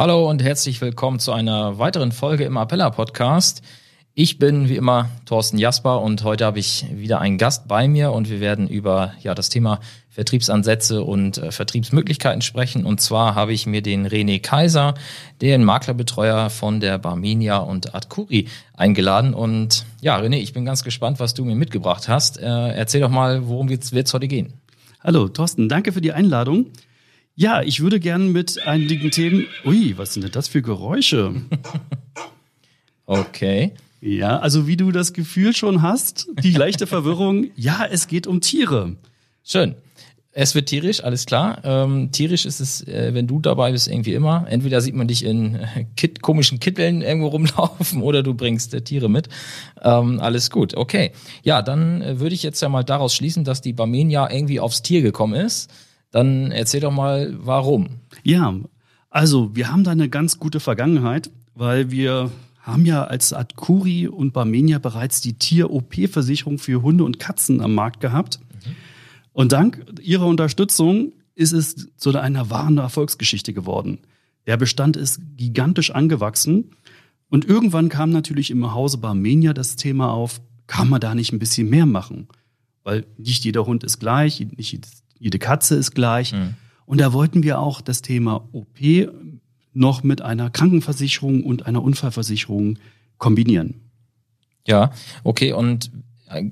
Hallo und herzlich willkommen zu einer weiteren Folge im Appella Podcast. Ich bin wie immer Thorsten Jasper und heute habe ich wieder einen Gast bei mir und wir werden über ja das Thema Vertriebsansätze und äh, Vertriebsmöglichkeiten sprechen. Und zwar habe ich mir den René Kaiser, den Maklerbetreuer von der Barmenia und Adcuri, eingeladen. Und ja, René, ich bin ganz gespannt, was du mir mitgebracht hast. Äh, erzähl doch mal, worum wird es heute gehen? Hallo, Thorsten, danke für die Einladung. Ja, ich würde gerne mit einigen Themen. Ui, was sind denn das für Geräusche? okay. Ja, also wie du das Gefühl schon hast, die leichte Verwirrung, ja, es geht um Tiere. Schön. Es wird tierisch, alles klar. Ähm, tierisch ist es, äh, wenn du dabei bist, irgendwie immer. Entweder sieht man dich in äh, Kit komischen Kitteln irgendwo rumlaufen oder du bringst äh, Tiere mit. Ähm, alles gut, okay. Ja, dann äh, würde ich jetzt ja mal daraus schließen, dass die Barmenia irgendwie aufs Tier gekommen ist. Dann erzähl doch mal, warum. Ja, also wir haben da eine ganz gute Vergangenheit, weil wir haben ja als Adkuri und Barmenia bereits die Tier-OP-Versicherung für Hunde und Katzen am Markt gehabt. Und dank ihrer Unterstützung ist es zu einer wahren Erfolgsgeschichte geworden. Der Bestand ist gigantisch angewachsen. Und irgendwann kam natürlich im Hause Barmenia das Thema auf, kann man da nicht ein bisschen mehr machen? Weil nicht jeder Hund ist gleich, nicht jede Katze ist gleich. Mhm. Und da wollten wir auch das Thema OP noch mit einer Krankenversicherung und einer Unfallversicherung kombinieren. Ja, okay. Und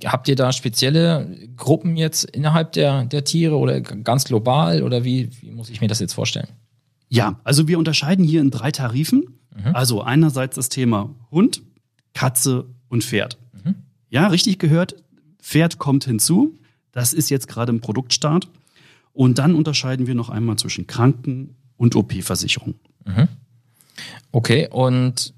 Habt ihr da spezielle Gruppen jetzt innerhalb der, der Tiere oder ganz global oder wie, wie muss ich mir das jetzt vorstellen? Ja, also wir unterscheiden hier in drei Tarifen. Mhm. Also einerseits das Thema Hund, Katze und Pferd. Mhm. Ja, richtig gehört, Pferd kommt hinzu. Das ist jetzt gerade im Produktstart. Und dann unterscheiden wir noch einmal zwischen Kranken- und OP-Versicherung. Mhm. Okay, und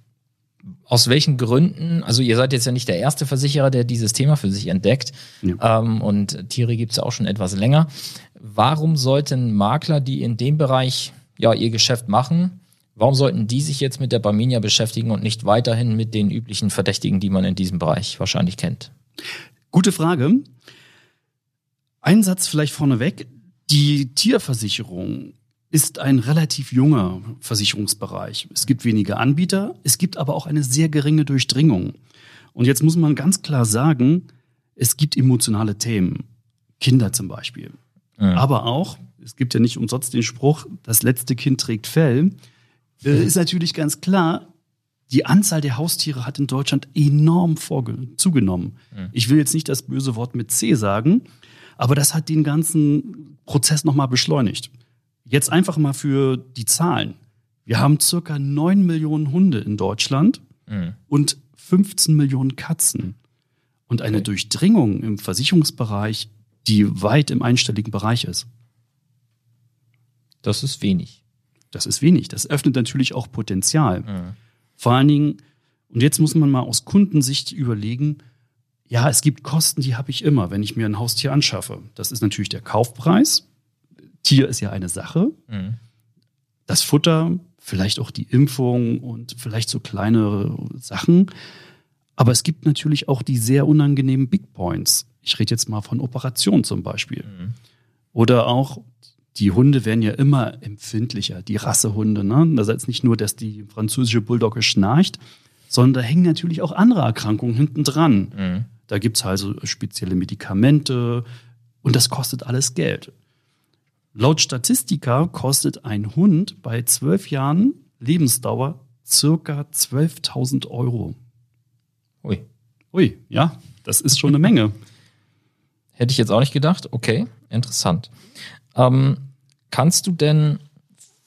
aus welchen Gründen, also ihr seid jetzt ja nicht der erste Versicherer, der dieses Thema für sich entdeckt ja. ähm, und Tiere gibt es ja auch schon etwas länger. Warum sollten Makler, die in dem Bereich ja ihr Geschäft machen, warum sollten die sich jetzt mit der Barminia beschäftigen und nicht weiterhin mit den üblichen Verdächtigen, die man in diesem Bereich wahrscheinlich kennt? Gute Frage. Ein Satz vielleicht vorneweg. Die Tierversicherung ist ein relativ junger Versicherungsbereich. Es gibt wenige Anbieter, es gibt aber auch eine sehr geringe Durchdringung. Und jetzt muss man ganz klar sagen, es gibt emotionale Themen. Kinder zum Beispiel. Ja. Aber auch, es gibt ja nicht umsonst den Spruch, das letzte Kind trägt Fell. Äh, ist natürlich ganz klar, die Anzahl der Haustiere hat in Deutschland enorm zugenommen. Ja. Ich will jetzt nicht das böse Wort mit C sagen, aber das hat den ganzen Prozess nochmal beschleunigt. Jetzt einfach mal für die Zahlen. Wir haben circa 9 Millionen Hunde in Deutschland mhm. und 15 Millionen Katzen. Und eine okay. Durchdringung im Versicherungsbereich, die weit im einstelligen Bereich ist. Das ist wenig. Das ist wenig. Das öffnet natürlich auch Potenzial. Mhm. Vor allen Dingen, und jetzt muss man mal aus Kundensicht überlegen, ja, es gibt Kosten, die habe ich immer, wenn ich mir ein Haustier anschaffe. Das ist natürlich der Kaufpreis, Tier ist ja eine Sache. Mhm. Das Futter, vielleicht auch die Impfung und vielleicht so kleine Sachen. Aber es gibt natürlich auch die sehr unangenehmen Big Points. Ich rede jetzt mal von Operationen zum Beispiel. Mhm. Oder auch, die Hunde werden ja immer empfindlicher, die Rassehunde. Ne? Das heißt nicht nur, dass die französische Bulldogge schnarcht, sondern da hängen natürlich auch andere Erkrankungen hinten dran. Mhm. Da gibt es also spezielle Medikamente und das kostet alles Geld. Laut Statistika kostet ein Hund bei zwölf Jahren Lebensdauer circa 12.000 Euro. Ui. Ui, ja, das ist schon eine Menge. Hätte ich jetzt auch nicht gedacht. Okay, interessant. Ähm, kannst du denn,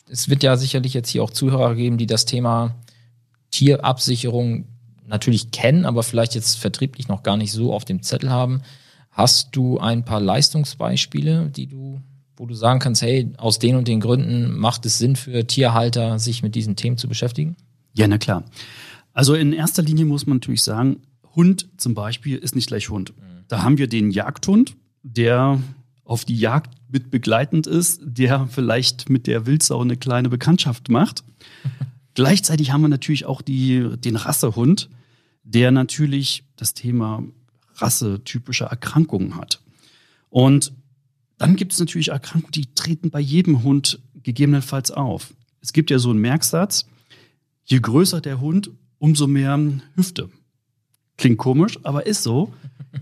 es wird ja sicherlich jetzt hier auch Zuhörer geben, die das Thema Tierabsicherung natürlich kennen, aber vielleicht jetzt vertrieblich noch gar nicht so auf dem Zettel haben. Hast du ein paar Leistungsbeispiele, die du wo du sagen kannst, hey, aus den und den Gründen macht es Sinn für Tierhalter, sich mit diesen Themen zu beschäftigen? Ja, na klar. Also in erster Linie muss man natürlich sagen, Hund zum Beispiel ist nicht gleich Hund. Da haben wir den Jagdhund, der auf die Jagd mit begleitend ist, der vielleicht mit der Wildsau eine kleine Bekanntschaft macht. Gleichzeitig haben wir natürlich auch die, den Rassehund, der natürlich das Thema rassetypische Erkrankungen hat. Und dann gibt es natürlich Erkrankungen, die treten bei jedem Hund gegebenenfalls auf. Es gibt ja so einen Merksatz, je größer der Hund, umso mehr Hüfte. Klingt komisch, aber ist so.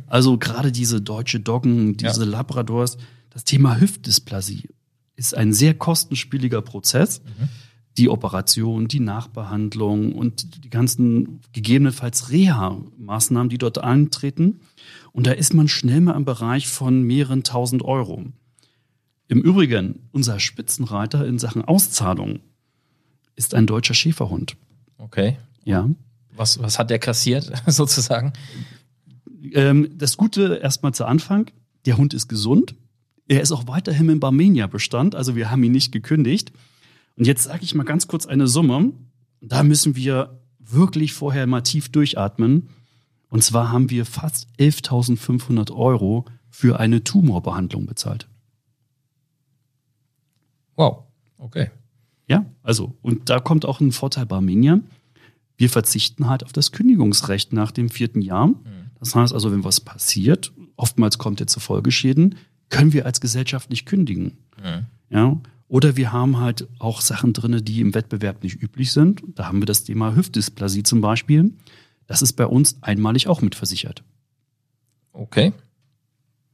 Also gerade diese deutsche Doggen, diese ja. Labradors, das Thema Hüftdysplasie ist ein sehr kostenspieliger Prozess. Mhm. Die Operation, die Nachbehandlung und die ganzen gegebenenfalls Reha-Maßnahmen, die dort eintreten. Und da ist man schnell mal im Bereich von mehreren tausend Euro. Im Übrigen, unser Spitzenreiter in Sachen Auszahlung ist ein deutscher Schäferhund. Okay. Ja. Was, was hat der kassiert, sozusagen? Ähm, das Gute erstmal zu Anfang, der Hund ist gesund. Er ist auch weiterhin im Barmenia-Bestand, also wir haben ihn nicht gekündigt. Und jetzt sage ich mal ganz kurz eine Summe. Da müssen wir wirklich vorher mal tief durchatmen. Und zwar haben wir fast 11.500 Euro für eine Tumorbehandlung bezahlt. Wow, okay. Ja, also, und da kommt auch ein Vorteil bei Armenia. Wir verzichten halt auf das Kündigungsrecht nach dem vierten Jahr. Mhm. Das heißt also, wenn was passiert, oftmals kommt er zu Folgeschäden, können wir als Gesellschaft nicht kündigen. Mhm. Ja, oder wir haben halt auch Sachen drin, die im Wettbewerb nicht üblich sind. Da haben wir das Thema Hüftdysplasie zum Beispiel. Das ist bei uns einmalig auch mitversichert. Okay.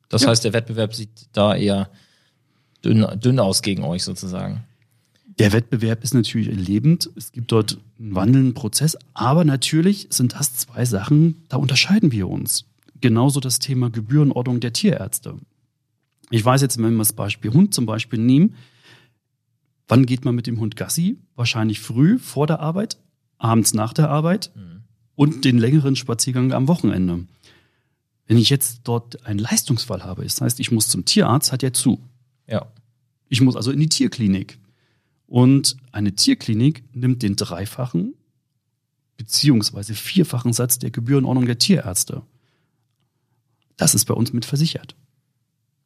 Das ja. heißt, der Wettbewerb sieht da eher dünn, dünn aus gegen euch sozusagen. Der Wettbewerb ist natürlich lebend. Es gibt dort einen wandelnden Prozess. Aber natürlich sind das zwei Sachen, da unterscheiden wir uns. Genauso das Thema Gebührenordnung der Tierärzte. Ich weiß jetzt, wenn wir das Beispiel Hund zum Beispiel nehmen, wann geht man mit dem Hund Gassi? Wahrscheinlich früh vor der Arbeit, abends nach der Arbeit. Mhm und den längeren Spaziergang am Wochenende. Wenn ich jetzt dort einen Leistungsfall habe, das heißt, ich muss zum Tierarzt, hat er zu. Ja. Ich muss also in die Tierklinik. Und eine Tierklinik nimmt den dreifachen beziehungsweise vierfachen Satz der Gebührenordnung der Tierärzte. Das ist bei uns mit versichert.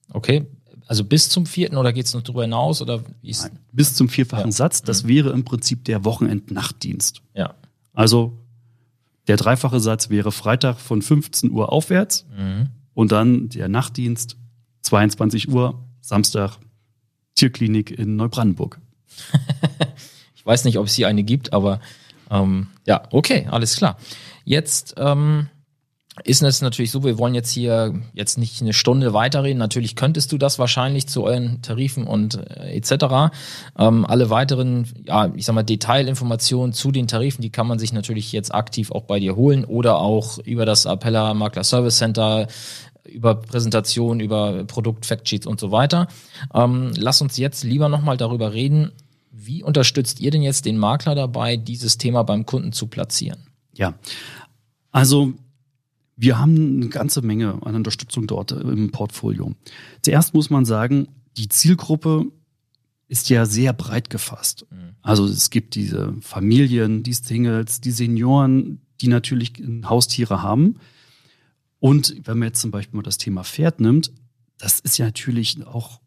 Okay, also bis zum vierten oder geht es noch darüber hinaus? Oder Nein, bis zum vierfachen ja. Satz, das mhm. wäre im Prinzip der Wochenend-Nachtdienst. Ja. Also der dreifache Satz wäre Freitag von 15 Uhr aufwärts mhm. und dann der Nachtdienst 22 Uhr, Samstag, Tierklinik in Neubrandenburg. ich weiß nicht, ob es hier eine gibt, aber ähm, ja, okay, alles klar. Jetzt ähm, ist es natürlich so, wir wollen jetzt hier jetzt nicht eine Stunde weiterreden. Natürlich könntest du das wahrscheinlich zu euren Tarifen und äh, etc. Ähm, alle weiteren, ja, ich sag mal, Detailinformationen zu den Tarifen, die kann man sich natürlich jetzt aktiv auch bei dir holen oder auch über das Appella Makler Service Center über Präsentationen, über Produkt, Factsheets und so weiter. Ähm, lass uns jetzt lieber nochmal darüber reden, wie unterstützt ihr denn jetzt den Makler dabei, dieses Thema beim Kunden zu platzieren? Ja, also wir haben eine ganze Menge an Unterstützung dort im Portfolio. Zuerst muss man sagen, die Zielgruppe ist ja sehr breit gefasst. Mhm. Also es gibt diese Familien, die Singles, die Senioren, die natürlich Haustiere haben. Und wenn man jetzt zum Beispiel mal das Thema Pferd nimmt, das ist ja natürlich auch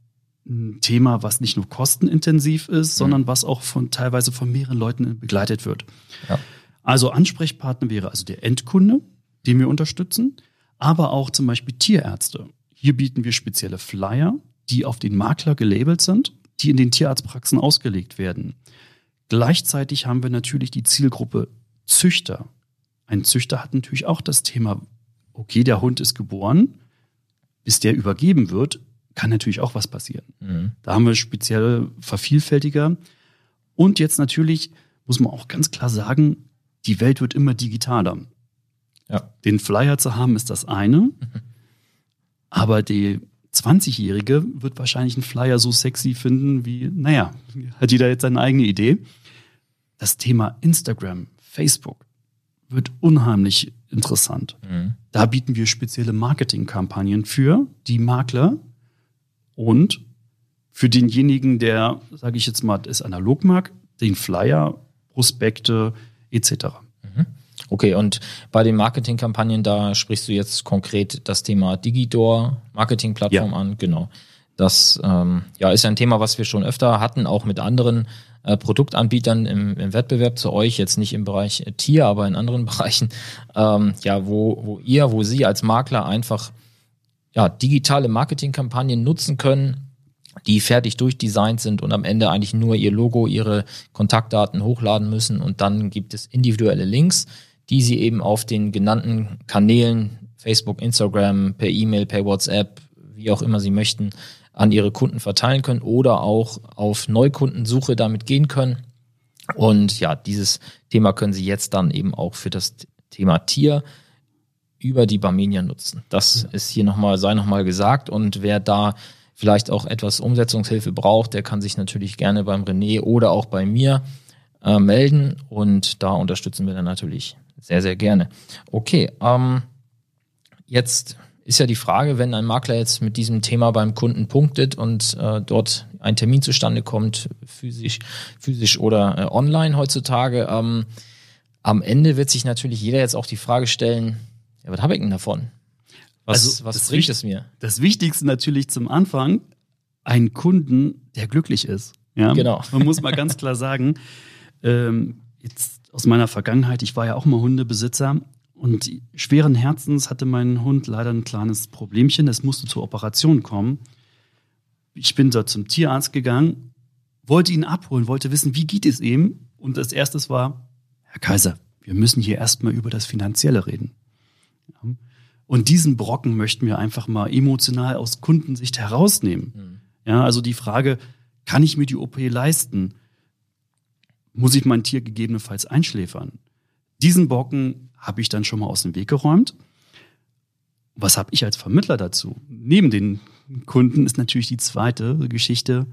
ein Thema, was nicht nur kostenintensiv ist, mhm. sondern was auch von teilweise von mehreren Leuten begleitet wird. Ja. Also Ansprechpartner wäre also der Endkunde, den wir unterstützen, aber auch zum Beispiel Tierärzte. Hier bieten wir spezielle Flyer, die auf den Makler gelabelt sind, die in den Tierarztpraxen ausgelegt werden. Gleichzeitig haben wir natürlich die Zielgruppe Züchter. Ein Züchter hat natürlich auch das Thema, okay, der Hund ist geboren, bis der übergeben wird, kann natürlich auch was passieren. Mhm. Da haben wir spezielle Vervielfältiger. Und jetzt natürlich muss man auch ganz klar sagen, die Welt wird immer digitaler. Ja. Den Flyer zu haben ist das eine, mhm. aber die 20-Jährige wird wahrscheinlich einen Flyer so sexy finden wie, naja, hat jeder jetzt seine eigene Idee. Das Thema Instagram, Facebook wird unheimlich interessant. Mhm. Da bieten wir spezielle Marketingkampagnen für die Makler und für denjenigen, der, sage ich jetzt mal, es analog mag, den Flyer, Prospekte etc. Okay, und bei den Marketingkampagnen, da sprichst du jetzt konkret das Thema Digidor, Marketingplattform Ja. an, genau. Das ähm, ja, ist ein Thema, was wir schon öfter hatten, auch mit anderen äh, Produktanbietern im, im Wettbewerb zu euch, jetzt nicht im Bereich Tier, aber in anderen Bereichen, ähm, ja, wo, wo ihr, wo Sie als Makler einfach ja, digitale Marketingkampagnen nutzen können, die fertig durchdesignt sind und am Ende eigentlich nur ihr Logo, ihre Kontaktdaten hochladen müssen und dann gibt es individuelle Links, die sie eben auf den genannten Kanälen, Facebook, Instagram, per E-Mail, per WhatsApp, wie auch immer sie möchten, an ihre Kunden verteilen können oder auch auf Neukundensuche damit gehen können. Und ja, dieses Thema können Sie jetzt dann eben auch für das Thema Tier über die Barmenia nutzen. Das ist hier nochmal, sei nochmal gesagt. Und wer da vielleicht auch etwas Umsetzungshilfe braucht, der kann sich natürlich gerne beim René oder auch bei mir äh, melden. Und da unterstützen wir dann natürlich sehr, sehr gerne. Okay, ähm, jetzt ist ja die Frage, wenn ein Makler jetzt mit diesem Thema beim Kunden punktet und äh, dort ein Termin zustande kommt, physisch, physisch oder äh, online heutzutage, ähm, am Ende wird sich natürlich jeder jetzt auch die Frage stellen, ja, was habe ich denn davon? Was, Also, was das bringt es mir? Das Wichtigste natürlich zum Anfang, einen Kunden, der glücklich ist. Ja? Genau. Man muss mal ganz klar sagen, ähm, jetzt aus meiner Vergangenheit, ich war ja auch mal Hundebesitzer und schweren Herzens hatte mein Hund leider ein kleines Problemchen. Es musste zur Operation kommen. Ich bin dort zum Tierarzt gegangen, wollte ihn abholen, wollte wissen, wie geht es ihm. Und das erstes war, Herr Kaiser, wir müssen hier erstmal über das Finanzielle reden. Und diesen Brocken möchten wir einfach mal emotional aus Kundensicht herausnehmen. Ja, also die Frage, kann ich mir die OP leisten? Muss ich mein Tier gegebenenfalls einschläfern? Diesen Brocken habe ich dann schon mal aus dem Weg geräumt. Was habe ich als Vermittler dazu? Neben den Kunden ist natürlich die zweite Geschichte.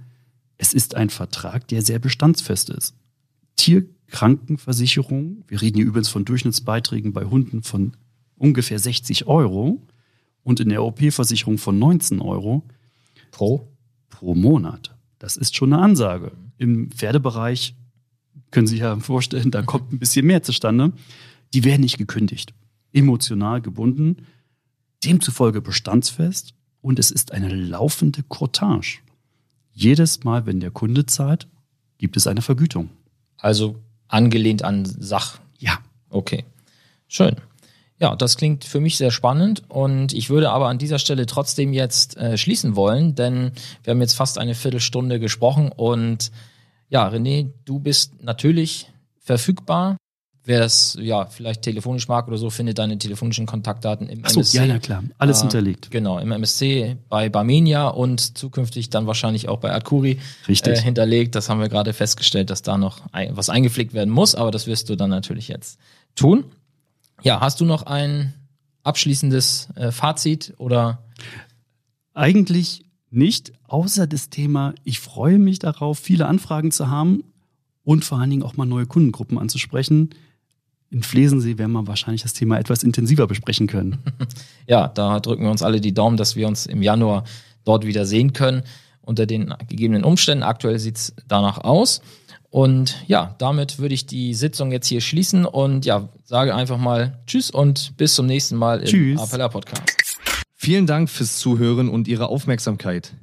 Es ist ein Vertrag, der sehr bestandsfest ist. Tierkrankenversicherung, wir reden hier übrigens von Durchschnittsbeiträgen bei Hunden von ungefähr 60 Euro und in der OP-Versicherung von 19 Euro Pro? pro Monat. Das ist schon eine Ansage. Im Pferdebereich können Sie sich ja vorstellen, da kommt ein bisschen mehr zustande. Die werden nicht gekündigt, emotional gebunden, demzufolge bestandsfest und es ist eine laufende Cortage. Jedes Mal, wenn der Kunde zahlt, gibt es eine Vergütung. Also angelehnt an Sach. Ja. Okay. Schön. Ja, das klingt für mich sehr spannend und ich würde aber an dieser Stelle trotzdem jetzt äh, schließen wollen, denn wir haben jetzt fast eine Viertelstunde gesprochen und ja, René, du bist natürlich verfügbar. Wer das ja vielleicht telefonisch mag oder so, findet deine telefonischen Kontaktdaten im Achso, MSC. ja, na klar. Alles Äh, hinterlegt. Genau, im MSC bei Barmenia und zukünftig dann wahrscheinlich auch bei Arcuri Richtig. äh, hinterlegt. Das haben wir gerade festgestellt, dass da noch ein, was eingepflegt werden muss, aber das wirst du dann natürlich jetzt tun. Ja, hast du noch ein abschließendes äh, Fazit oder Eigentlich nicht, außer das Thema, ich freue mich darauf, viele Anfragen zu haben und vor allen Dingen auch mal neue Kundengruppen anzusprechen. In Flesensee werden wir wahrscheinlich das Thema etwas intensiver besprechen können. ja, da drücken wir uns alle die Daumen, dass wir uns im Januar dort wieder sehen können. Unter den gegebenen Umständen. Aktuell sieht's danach aus. Und ja, damit würde ich die Sitzung jetzt hier schließen und ja, sage einfach mal Tschüss und bis zum nächsten Mal im Tschüss. Appella Podcast. Vielen Dank fürs Zuhören und Ihre Aufmerksamkeit.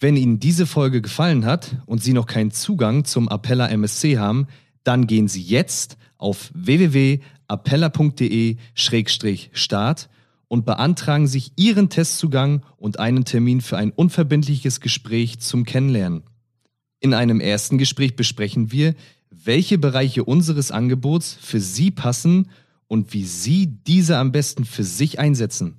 Wenn Ihnen diese Folge gefallen hat und Sie noch keinen Zugang zum Appella MSC haben, dann gehen Sie jetzt auf www.appella.de-start und beantragen sich Ihren Testzugang und einen Termin für ein unverbindliches Gespräch zum Kennenlernen. In einem ersten Gespräch besprechen wir, welche Bereiche unseres Angebots für Sie passen und wie Sie diese am besten für sich einsetzen.